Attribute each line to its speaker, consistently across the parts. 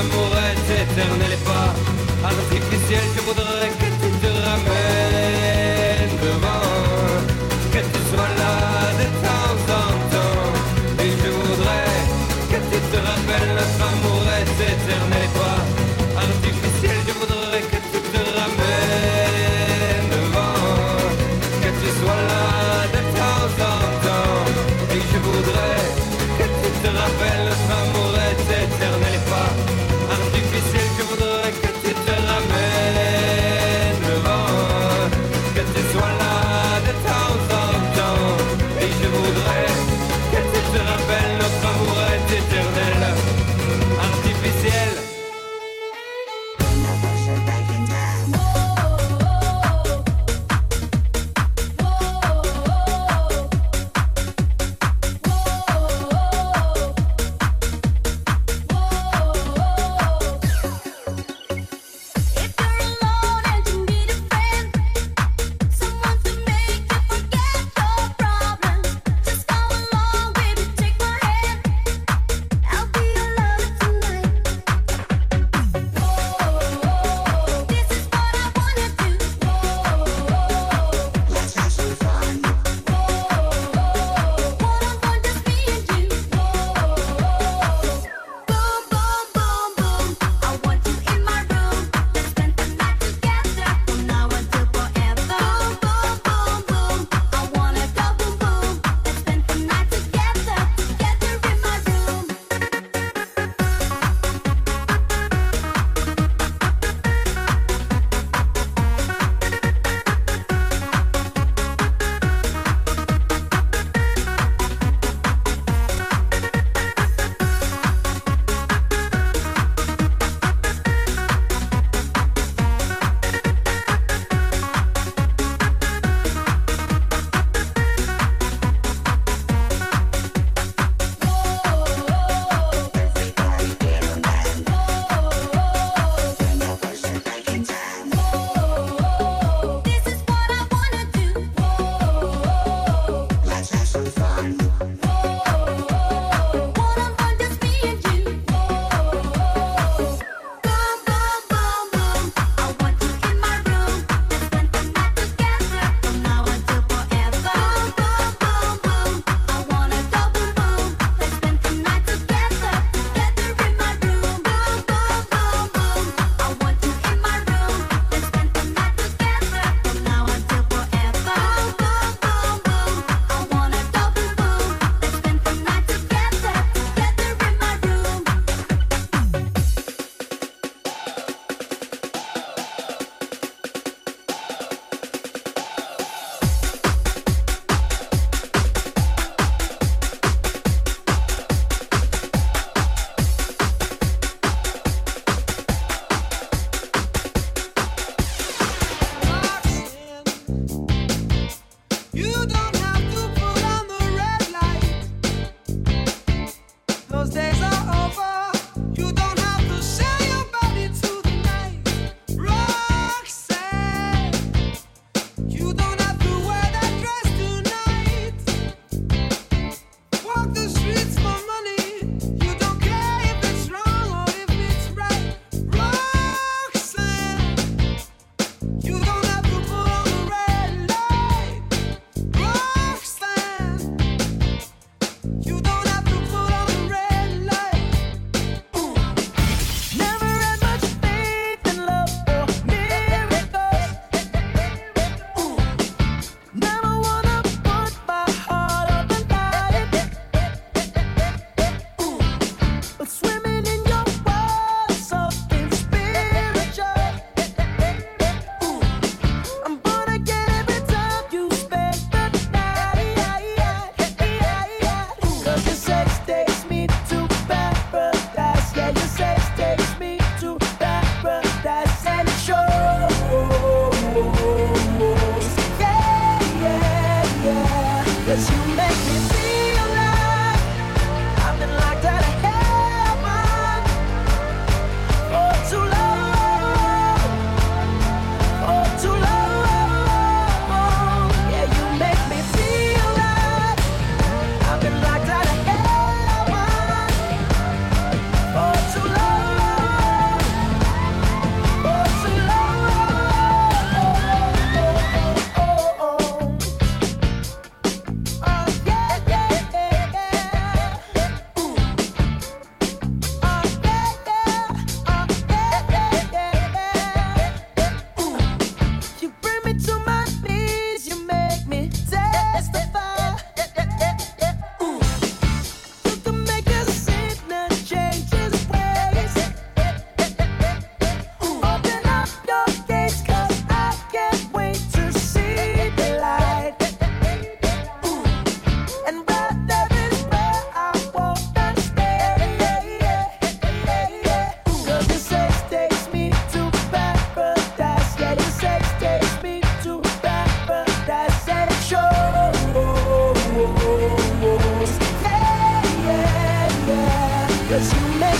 Speaker 1: amourette éternelle et pas artificielle, je voudrais que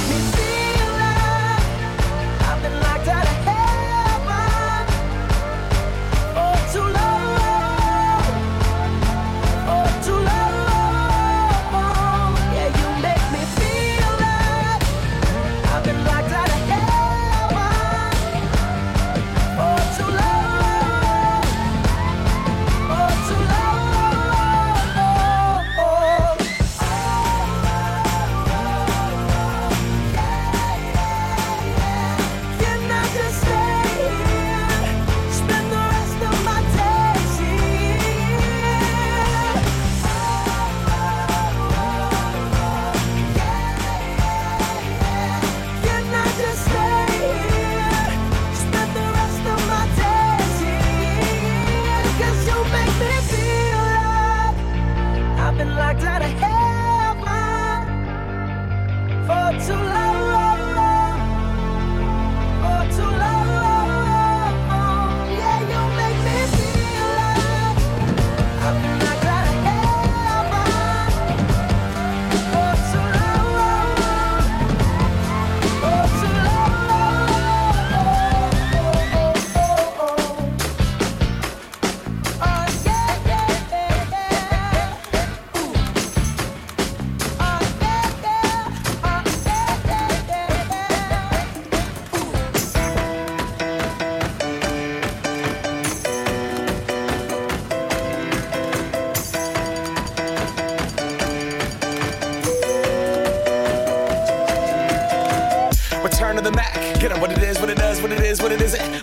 Speaker 1: Mr.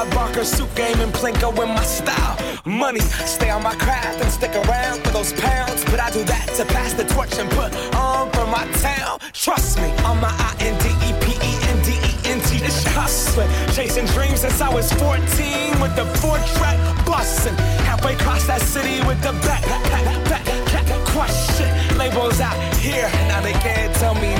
Speaker 2: Bob Barker suit game and Plinko in my style money. Stay on my craft and stick around for those pounds. But I do that to pass the torch and put on for my town. Trust me, on my I N D E P E N D E N T. It's hustling. Chasing dreams since I was 14 with the four track busting. Halfway across that city with the back, back, back, back, question. Labels out here, now they can't tell me.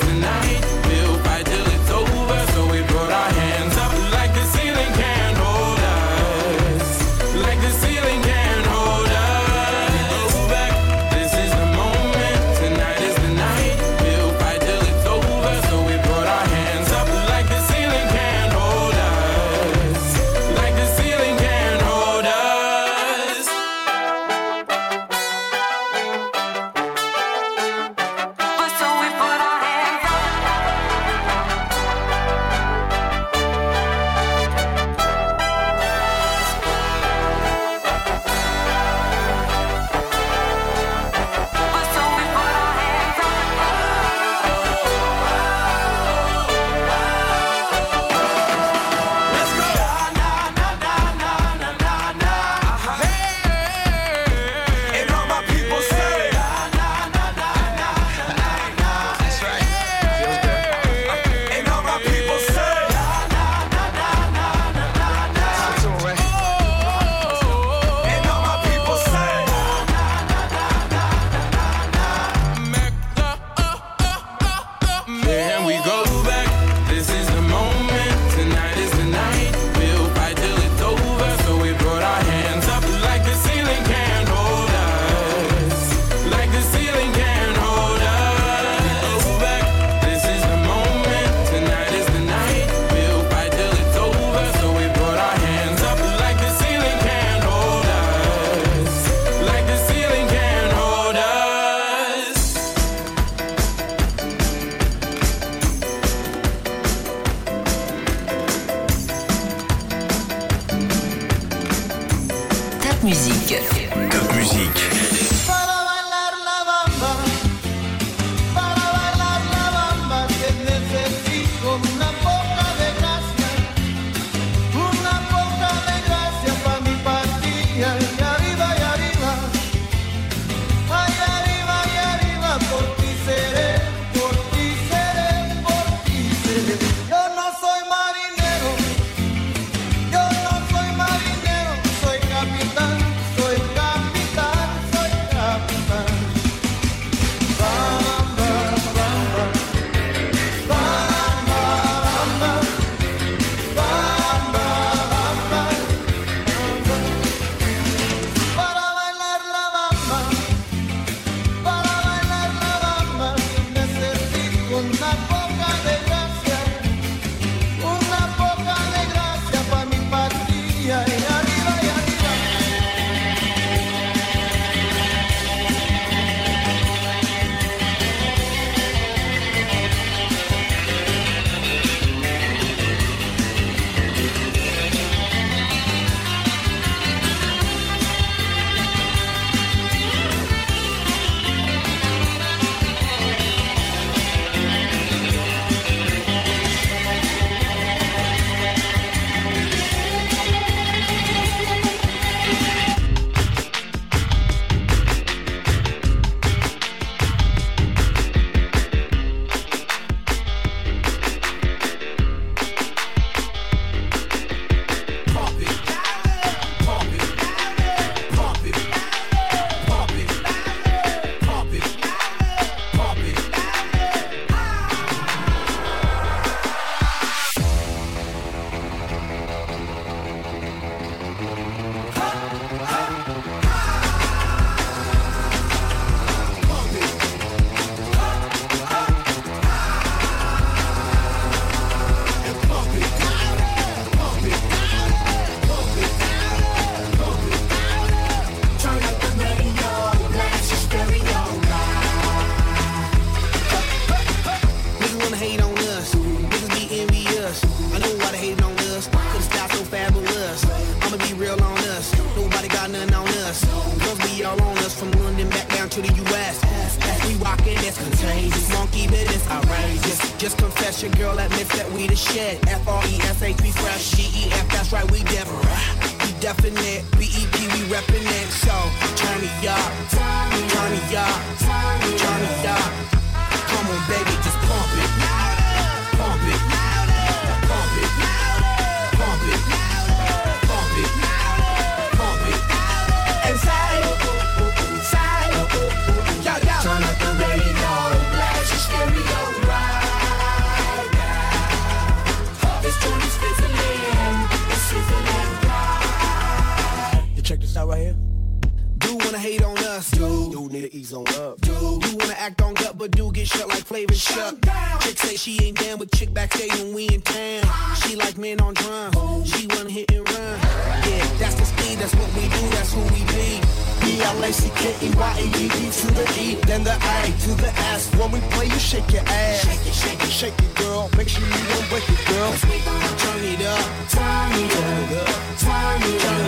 Speaker 2: king, that's
Speaker 3: who we
Speaker 4: be. B L A C K E Y
Speaker 5: E D to the E, then the A to the S. When we play, you shake your ass. Shake it, shake it, shake it, girl. Make sure you don't break it, girl. Turn it up, turn it up, turn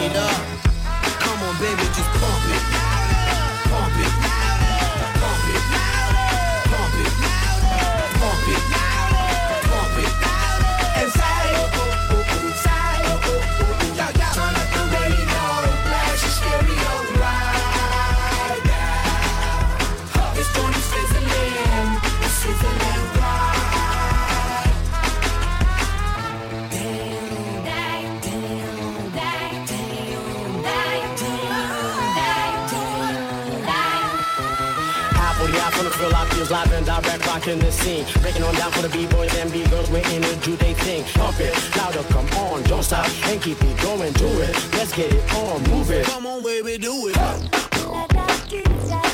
Speaker 5: it up. Come on, baby, just pump it. is
Speaker 6: live and direct rocking the scene. Breaking on down for the B-boys and B-girls, we're in it, do they think? Pump it, louder, come on, don't stop, and keep me going, do it. Let's get it on, move it.
Speaker 5: Come on, baby, do it.
Speaker 4: Hey.